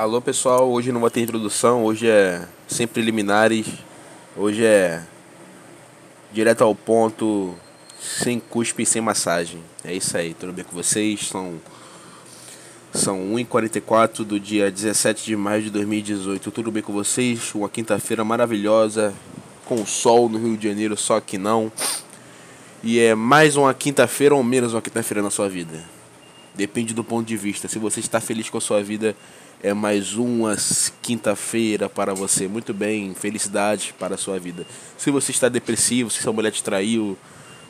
Alô pessoal, hoje não vai ter introdução, hoje é sem preliminares, hoje é direto ao ponto, sem cuspe e sem massagem. É isso aí, tudo bem com vocês? São, são 1h44 do dia 17 de maio de 2018, tudo bem com vocês? Uma quinta-feira maravilhosa, com sol no Rio de Janeiro, só que não. E é mais uma quinta-feira ou menos uma quinta-feira na sua vida. Depende do ponto de vista. Se você está feliz com a sua vida, é mais uma quinta-feira para você. Muito bem, felicidade para a sua vida. Se você está depressivo, se sua mulher te traiu,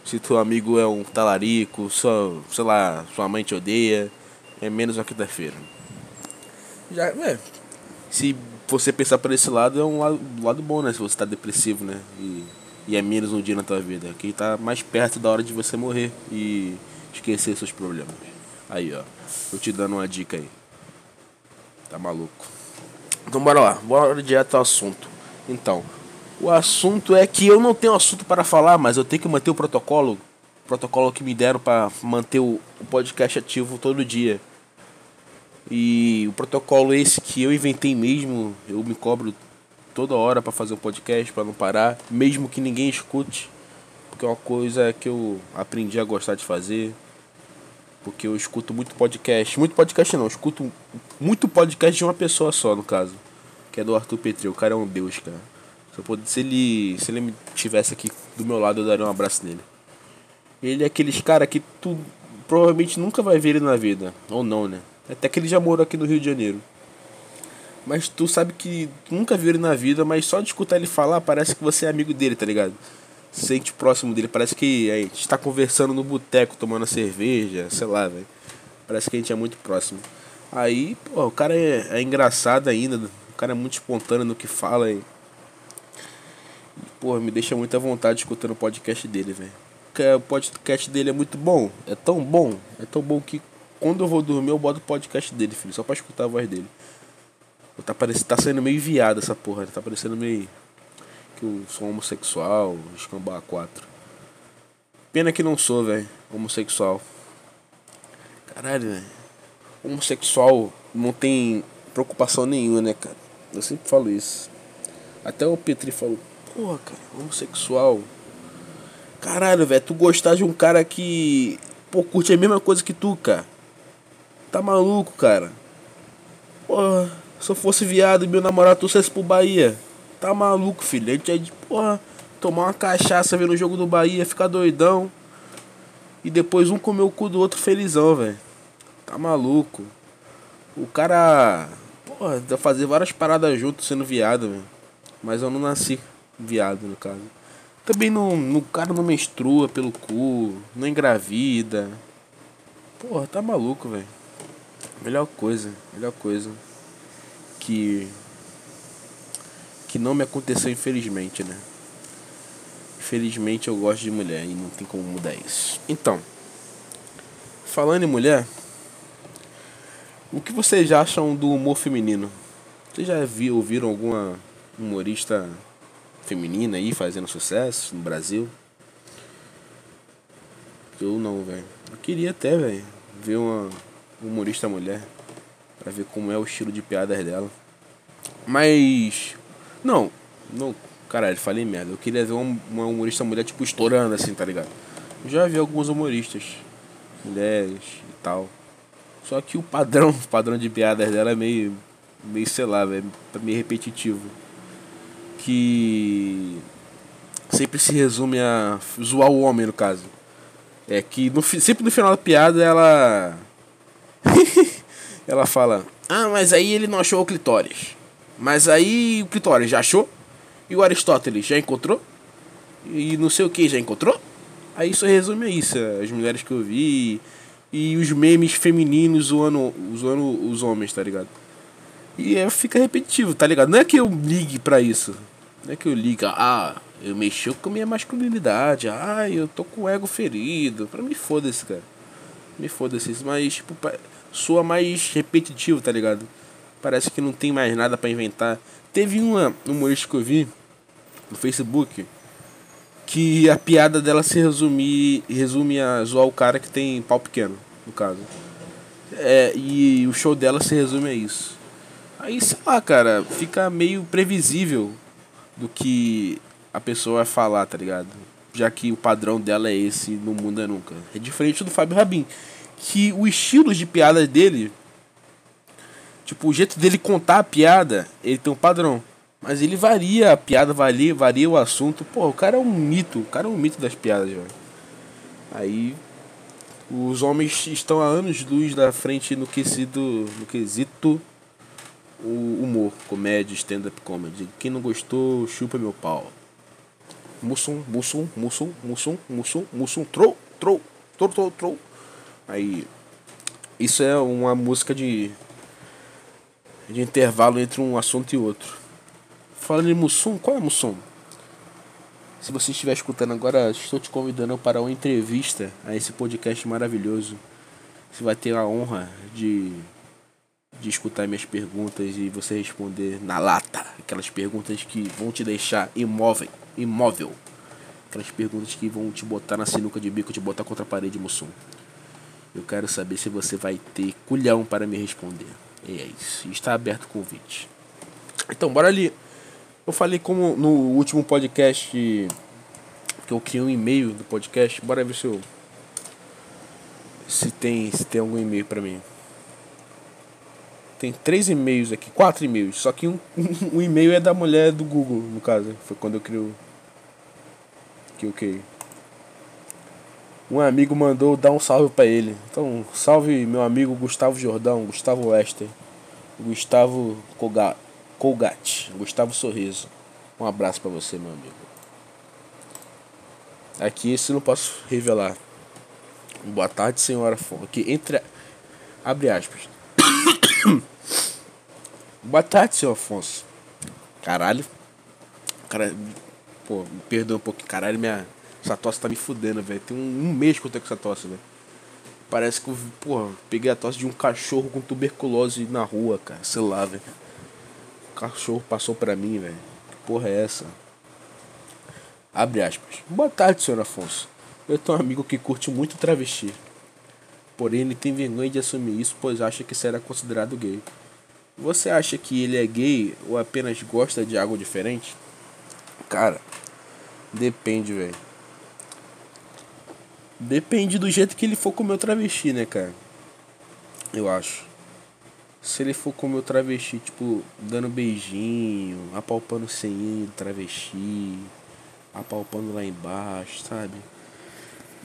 se teu amigo é um talarico, sua, sei lá, sua mãe te odeia, é menos uma quinta-feira. Já, é, se você pensar por esse lado, é um lado, lado bom, né? Se você está depressivo, né? E, e é menos um dia na tua vida. Que está mais perto da hora de você morrer e esquecer seus problemas. Aí, ó. Eu te dando uma dica aí. Tá maluco. Então bora lá, bora direto ao assunto. Então, o assunto é que eu não tenho assunto para falar, mas eu tenho que manter o protocolo. O protocolo que me deram para manter o, o podcast ativo todo dia. E o protocolo esse que eu inventei mesmo, eu me cobro toda hora para fazer o podcast, para não parar, mesmo que ninguém escute, porque é uma coisa que eu aprendi a gostar de fazer. Porque eu escuto muito podcast. Muito podcast não, eu escuto muito podcast de uma pessoa só, no caso. Que é do Arthur Petri. O cara é um deus, cara. Se, eu se ele se ele tivesse aqui do meu lado, eu daria um abraço nele. Ele é aqueles cara que tu provavelmente nunca vai ver ele na vida. Ou não, né? Até que ele já morou aqui no Rio de Janeiro. Mas tu sabe que nunca viu ele na vida, mas só de escutar ele falar parece que você é amigo dele, tá ligado? Sente próximo dele. Parece que a gente está conversando no boteco, tomando cerveja, sei lá, velho. Parece que a gente é muito próximo. Aí, pô, o cara é, é engraçado ainda. O cara é muito espontâneo no que fala. E, pô, me deixa muita vontade escutando o podcast dele, velho. O podcast dele é muito bom. É tão bom. É tão bom que quando eu vou dormir eu boto o podcast dele, filho. Só pra escutar a voz dele. Tá, parecendo, tá saindo meio viado essa porra. Tá parecendo meio que eu sou homossexual, escambar 4. Pena que não sou, velho, homossexual. Caralho, velho. Homossexual não tem preocupação nenhuma, né, cara? Eu sempre falo isso. Até o Petri falou, porra, cara, homossexual. Caralho, velho, tu gostar de um cara que, pô, curte a mesma coisa que tu, cara. Tá maluco, cara. Porra, se eu fosse viado e meu namorado trouxesse pro Bahia. Tá maluco, filho. A gente é de, porra, tomar uma cachaça vendo o jogo do Bahia, ficar doidão. E depois um comer o cu do outro felizão, velho. Tá maluco. O cara, porra, fazer várias paradas juntos sendo viado, velho. Mas eu não nasci viado, no caso. Também não, no cara não menstrua pelo cu, não engravida. Porra, tá maluco, velho. Melhor coisa, melhor coisa que que não me aconteceu infelizmente, né? Infelizmente eu gosto de mulher e não tem como mudar isso. Então, falando em mulher, o que vocês acham do humor feminino? Vocês já ouviram alguma humorista feminina aí fazendo sucesso no Brasil? Eu não, velho. Eu queria até, velho, ver uma humorista mulher para ver como é o estilo de piadas dela. Mas não, não. Caralho, falei merda. Eu queria ver uma, humorista mulher, tipo, estourando assim, tá ligado? Já vi alguns humoristas, mulheres e tal. Só que o padrão, o padrão de piadas dela é meio, meio sei lá, é meio repetitivo. Que sempre se resume a zoar o homem, no caso. É que no, sempre no final da piada ela. ela fala: Ah, mas aí ele não achou o clitóris. Mas aí o Clitóris já achou? E o Aristóteles já encontrou? E não sei o que já encontrou? Aí isso resume a isso, as mulheres que eu vi e os memes femininos zoando, zoando os homens, tá ligado? E é, fica repetitivo, tá ligado? Não é que eu ligue pra isso. Não é que eu ligue, ah, eu mexi com minha masculinidade, ah, eu tô com o ego ferido. Pra mim foda-se, cara. Me foda-se mas tipo, soa mais repetitivo, tá ligado? Parece que não tem mais nada para inventar. Teve uma humorista que eu vi no Facebook que a piada dela se resumir, resume a zoar o cara que tem pau pequeno, no caso. É, e o show dela se resume a isso. Aí, sei lá, cara, fica meio previsível do que a pessoa vai falar, tá ligado? Já que o padrão dela é esse, no mundo é nunca. É diferente do Fábio Rabin. Que o estilo de piada dele. Tipo, o jeito dele contar a piada, ele tem um padrão. Mas ele varia a piada, varia, varia o assunto. Pô, o cara é um mito. O cara é um mito das piadas, velho. Aí. Os homens estão a anos luz da frente no quesito. No quesito. O humor, comédia, stand-up comedy. Quem não gostou, chupa meu pau. Mussum, Mussum, Mussum, Mussum, Mussum, Mussum, trou, trou, trou, trou, trou. Aí. Isso é uma música de. De intervalo entre um assunto e outro. Falando em Mussum, qual é Mussum? Se você estiver escutando agora, estou te convidando para uma entrevista a esse podcast maravilhoso. Você vai ter a honra de, de escutar minhas perguntas e você responder na lata. Aquelas perguntas que vão te deixar imóvel. imóvel. Aquelas perguntas que vão te botar na sinuca de bico, te botar contra a parede, Mussum. Eu quero saber se você vai ter culhão para me responder. E é isso. Está aberto o convite. Então, bora ali. Eu falei como no último podcast que eu criei um e-mail do podcast. Bora ver se eu se tem se tem algum e-mail para mim. Tem três e-mails aqui, quatro e-mails. Só que um, um, um e-mail é da mulher do Google, no caso. Foi quando eu criei que eu criei. Um amigo mandou dar um salve para ele. Então, salve meu amigo Gustavo Jordão, Gustavo Wester, Gustavo Kogato. Colgate, Gustavo Sorriso. Um abraço para você, meu amigo. Aqui esse não posso revelar. Boa tarde, senhora Afonso. Aqui entre abre aspas. Boa tarde, senhor Afonso. Caralho. Cara, pô, me perdoa um pouco. Caralho, minha essa tosse tá me fudendo, velho. Tem um, um, mês que eu tô com essa tosse, velho. Parece que eu, porra, peguei a tosse de um cachorro com tuberculose na rua, cara. Sei lá, velho cachorro passou pra mim, velho. Que porra é essa? Abre aspas. Boa tarde, senhor Afonso. Eu tenho um amigo que curte muito travesti. Porém, ele tem vergonha de assumir isso, pois acha que será considerado gay. Você acha que ele é gay ou apenas gosta de algo diferente? Cara, depende, velho. Depende do jeito que ele for comer o travesti, né, cara? Eu acho. Se ele for como o travesti, tipo, dando beijinho, apalpando o senho do travesti, apalpando lá embaixo, sabe?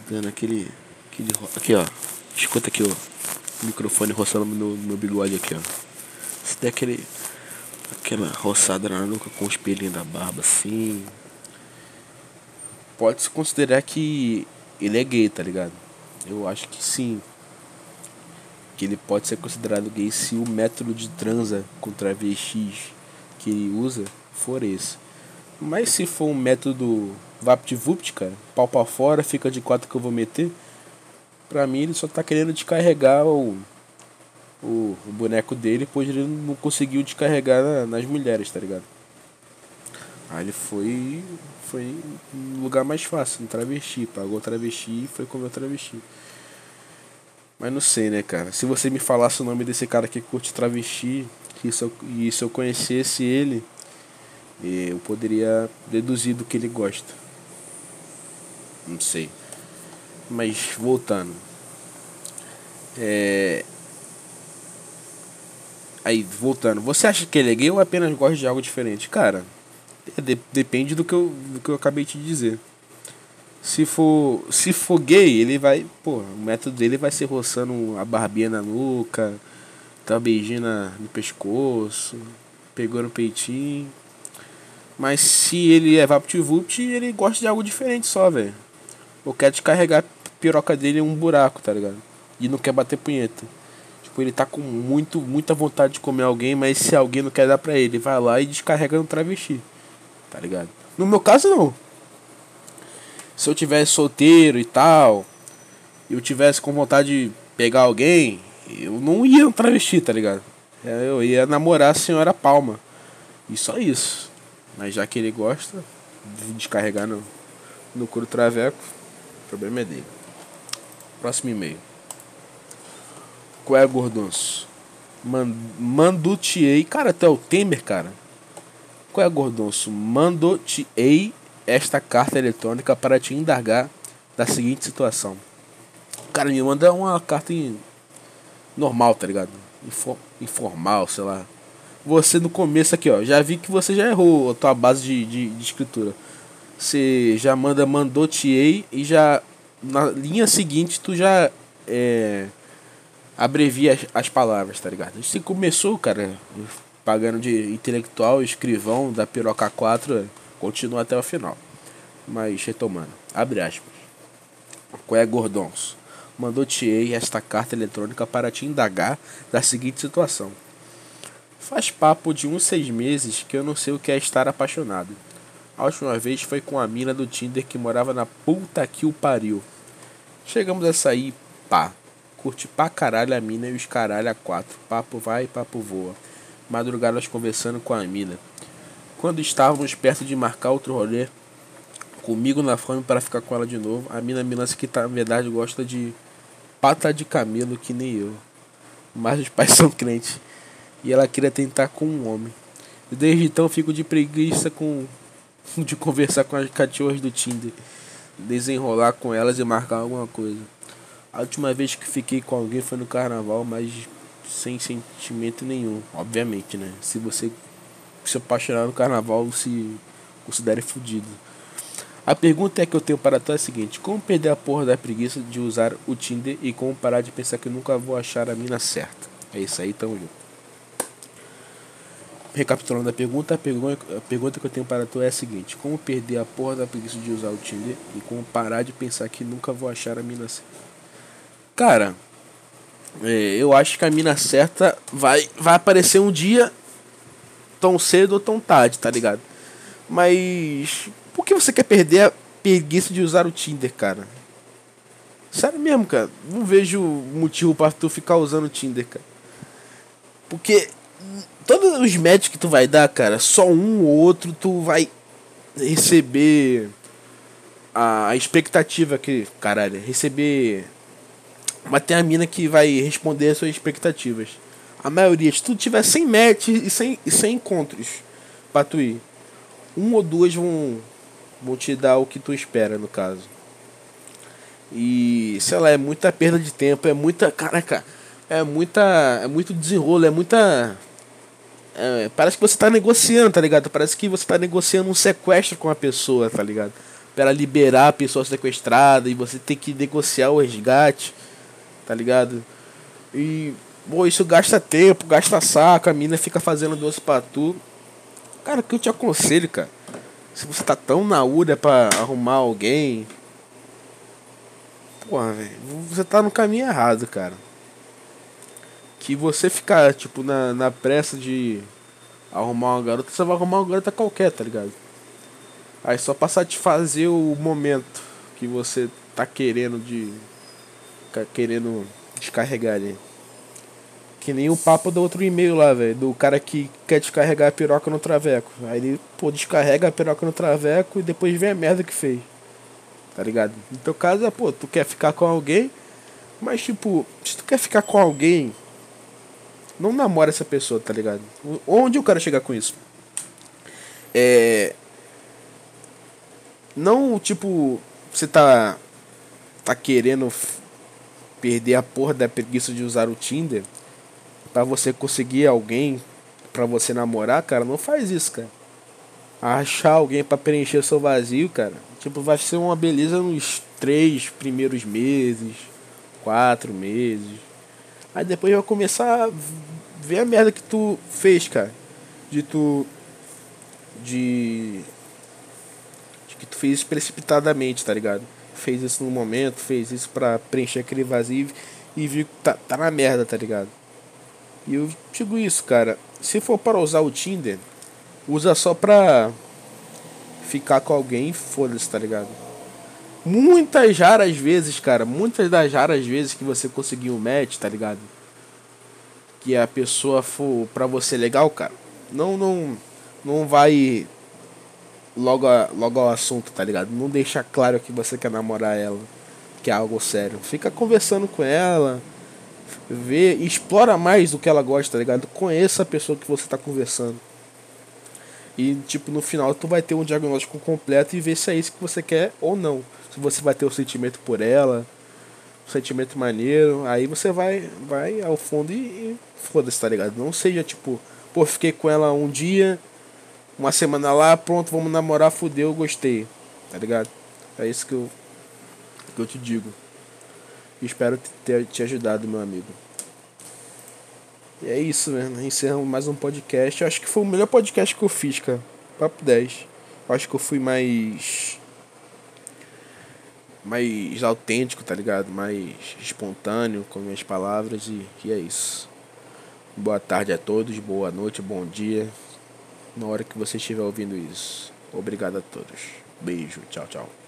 Dando aquele. aquele aqui, ó. Escuta aqui, ó. O microfone roçando no meu bigode aqui, ó. Se der aquele. aquela roçada na nuca com os pelinhos da barba assim. Pode se considerar que ele é gay, tá ligado? Eu acho que sim que ele pode ser considerado gay se o método de transa com travestis que ele usa for esse. Mas se for um método vapt-vupt, cara, pau pra fora, fica de quatro que eu vou meter, pra mim ele só tá querendo descarregar o, o, o boneco dele, pois ele não conseguiu descarregar na, nas mulheres, tá ligado? Aí ele foi, foi no lugar mais fácil, no travesti, pagou travesti e foi comer travesti. Mas não sei, né, cara? Se você me falasse o nome desse cara que curte travesti, e se eu, e se eu conhecesse ele, eu poderia deduzir do que ele gosta. Não sei. Mas voltando. É. Aí, voltando. Você acha que ele é gay ou apenas gosta de algo diferente? Cara, depende do que, eu, do que eu acabei de dizer. Se for, se for gay, ele vai. Pô, o método dele vai ser roçando a barbinha na nuca, tá beijinho no pescoço, pegou no peitinho. Mas se ele é VaptVupt, ele gosta de algo diferente só, velho. Ou quer descarregar a piroca dele em um buraco, tá ligado? E não quer bater punheta. Tipo, ele tá com muito, muita vontade de comer alguém, mas se alguém não quer dar pra ele, vai lá e descarrega no travesti. Tá ligado? No meu caso, não se eu tivesse solteiro e tal, eu tivesse com vontade de pegar alguém, eu não ia travesti, tá ligado? É, eu ia namorar a senhora Palma. E só isso. Mas já que ele gosta de descarregar no, no couro traveco, o problema é dele. Próximo e-mail. Qual é, gordonço? Mandutiei. Cara, tu é o Temer, cara? Qual é, Gordonço? Mandutiei esta carta eletrônica para te indagar da seguinte situação. Cara, me manda uma carta em... normal, tá ligado? Infor... Informal, sei lá. Você no começo aqui, ó. Já vi que você já errou a tua base de, de, de escritura. Você já manda mandou e já na linha seguinte tu já é, abrevia as, as palavras, tá ligado? Você começou, cara, pagando de intelectual, escrivão da Piroca 4, continua até o final. Mas retomando, abre aspas. Qual é, Gordons? Mandou-te esta carta eletrônica para te indagar da seguinte situação. Faz papo de uns seis meses que eu não sei o que é estar apaixonado. A última vez foi com a mina do Tinder que morava na puta que o pariu. Chegamos a sair, pá. Curti pra caralho a mina e os caralho a quatro. Papo vai, papo voa. Madrugadas conversando com a mina. Quando estávamos perto de marcar outro rolê, comigo na fome para ficar com ela de novo, a mina me lança que na verdade gosta de pata de camelo que nem eu. Mas os pais são crentes. E ela queria tentar com um homem. Desde então fico de preguiça com de conversar com as cachorras do Tinder, desenrolar com elas e marcar alguma coisa. A última vez que fiquei com alguém foi no carnaval, mas sem sentimento nenhum, obviamente, né? Se você se apaixonar no carnaval, se considere fudido. A pergunta é que eu tenho para tu é a seguinte: como perder a porra da preguiça de usar o Tinder e como parar de pensar que nunca vou achar a mina certa? É isso aí, tamo junto recapitulando a pergunta, a a pergunta que eu tenho para tu é a seguinte: Como perder a porra da preguiça de usar o Tinder e como parar de pensar que nunca vou achar a mina certa? Cara, eu acho que a mina certa vai, vai aparecer um dia, tão cedo ou tão tarde, tá ligado? Mas por que você quer perder a preguiça de usar o Tinder, cara? Sério mesmo, cara. Não vejo motivo para tu ficar usando o Tinder, cara. Porque todos os médicos que tu vai dar, cara, só um ou outro tu vai receber a expectativa que, caralho, receber mas tem a mina que vai responder as suas expectativas. A maioria, se tu tiver 100 match e 100, e 100 encontros pra tu ir, um ou duas vão, vão te dar o que tu espera, no caso. E, sei lá, é muita perda de tempo, é muita. Caraca, é muita. É muito desenrolo, é muita é, parece que você tá negociando, tá ligado? Parece que você tá negociando um sequestro com a pessoa, tá ligado? Para liberar a pessoa sequestrada e você tem que negociar o resgate, tá ligado? E, pô, isso gasta tempo, gasta saco, a mina fica fazendo doce pra tu. Cara, o que eu te aconselho, cara? Se você tá tão na úria pra arrumar alguém. Porra, velho, você tá no caminho errado, cara que você ficar, tipo, na, na pressa de arrumar uma garota, você vai arrumar uma garota qualquer, tá ligado? Aí só pra satisfazer o momento que você tá querendo de. Querendo descarregar ali. Que nem o papo do outro e-mail lá, velho. Do cara que quer descarregar a piroca no traveco. Aí ele, pô, descarrega a piroca no traveco e depois vem a merda que fez. Tá ligado? No teu caso é, pô, tu quer ficar com alguém, mas tipo, se tu quer ficar com alguém não namora essa pessoa, tá ligado? Onde eu quero chegar com isso? É. Não, tipo, você tá. tá querendo perder a porra da preguiça de usar o Tinder para você conseguir alguém para você namorar, cara, não faz isso, cara. Achar alguém para preencher seu vazio, cara, tipo, vai ser uma beleza nos três primeiros meses, quatro meses. Aí depois vai começar a ver a merda que tu fez, cara. De tu. De. De que tu fez precipitadamente, tá ligado? Fez isso no momento, fez isso pra preencher aquele vazio e viu que tá, tá na merda, tá ligado? E eu digo isso, cara. Se for para usar o Tinder, usa só pra ficar com alguém foda-se, tá ligado? Muitas raras vezes, cara, muitas das raras vezes que você conseguiu um match, tá ligado? Que a pessoa for pra você legal, cara, não não não vai logo, a, logo ao assunto, tá ligado? Não deixa claro que você quer namorar ela, que é algo sério. Fica conversando com ela, Vê, explora mais do que ela gosta, tá ligado? Conheça a pessoa que você tá conversando. E, tipo, no final tu vai ter um diagnóstico completo e ver se é isso que você quer ou não. Se você vai ter o um sentimento por ela, um sentimento maneiro, aí você vai, vai ao fundo e, e foda-se, tá ligado? Não seja tipo, pô, fiquei com ela um dia, uma semana lá, pronto, vamos namorar, fudeu, gostei, tá ligado? É isso que eu, que eu te digo. Espero ter te ajudado, meu amigo. E é isso, mano. Encerramos mais um podcast. Eu acho que foi o melhor podcast que eu fiz, cara. Papo 10. Eu acho que eu fui mais. Mais autêntico, tá ligado? Mais espontâneo com minhas palavras. E, e é isso. Boa tarde a todos, boa noite, bom dia. Na hora que você estiver ouvindo isso. Obrigado a todos. Beijo, tchau, tchau.